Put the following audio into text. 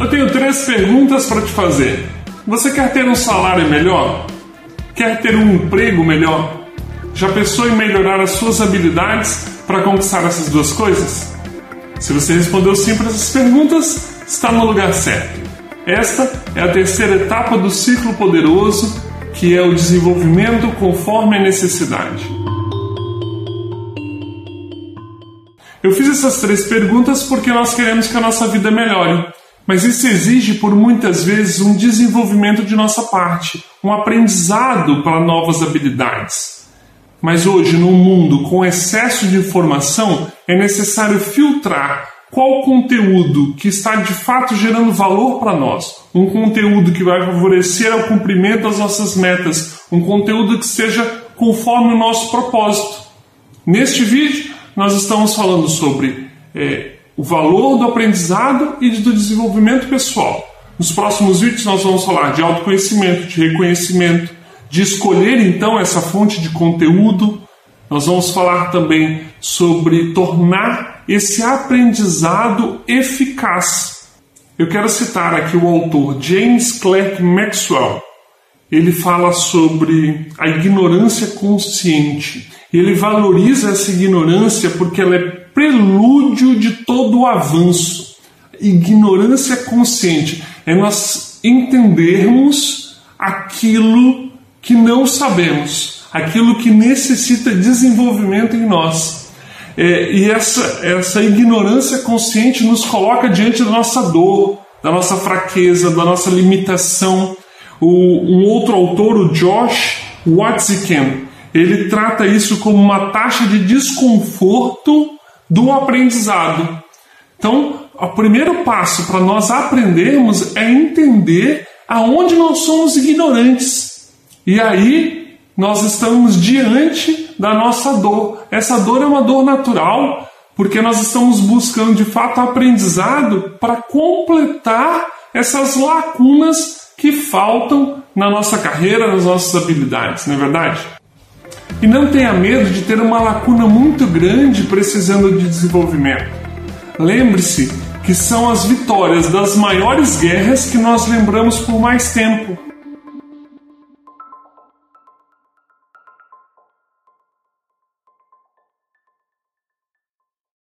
Eu tenho três perguntas para te fazer. Você quer ter um salário melhor? Quer ter um emprego melhor? Já pensou em melhorar as suas habilidades para conquistar essas duas coisas? Se você respondeu sim para essas perguntas, está no lugar certo. Esta é a terceira etapa do ciclo poderoso, que é o desenvolvimento conforme a necessidade. Eu fiz essas três perguntas porque nós queremos que a nossa vida melhore. Mas isso exige, por muitas vezes, um desenvolvimento de nossa parte, um aprendizado para novas habilidades. Mas hoje, num mundo com excesso de informação, é necessário filtrar qual conteúdo que está de fato gerando valor para nós, um conteúdo que vai favorecer o cumprimento das nossas metas, um conteúdo que seja conforme o nosso propósito. Neste vídeo, nós estamos falando sobre é, o valor do aprendizado e do desenvolvimento pessoal. Nos próximos vídeos nós vamos falar de autoconhecimento, de reconhecimento, de escolher então essa fonte de conteúdo. Nós vamos falar também sobre tornar esse aprendizado eficaz. Eu quero citar aqui o autor James Clerk Maxwell. Ele fala sobre a ignorância consciente. Ele valoriza essa ignorância porque ela é prelúdio de todo o avanço. Ignorância consciente é nós entendermos aquilo que não sabemos, aquilo que necessita desenvolvimento em nós. É, e essa, essa ignorância consciente nos coloca diante da nossa dor, da nossa fraqueza, da nossa limitação. O, um outro autor, o Josh Watziken, ele trata isso como uma taxa de desconforto do aprendizado. Então, o primeiro passo para nós aprendermos é entender aonde nós somos ignorantes. E aí nós estamos diante da nossa dor. Essa dor é uma dor natural, porque nós estamos buscando de fato aprendizado para completar essas lacunas que faltam na nossa carreira, nas nossas habilidades, não é verdade? E não tenha medo de ter uma lacuna muito grande precisando de desenvolvimento. Lembre-se que são as vitórias das maiores guerras que nós lembramos por mais tempo.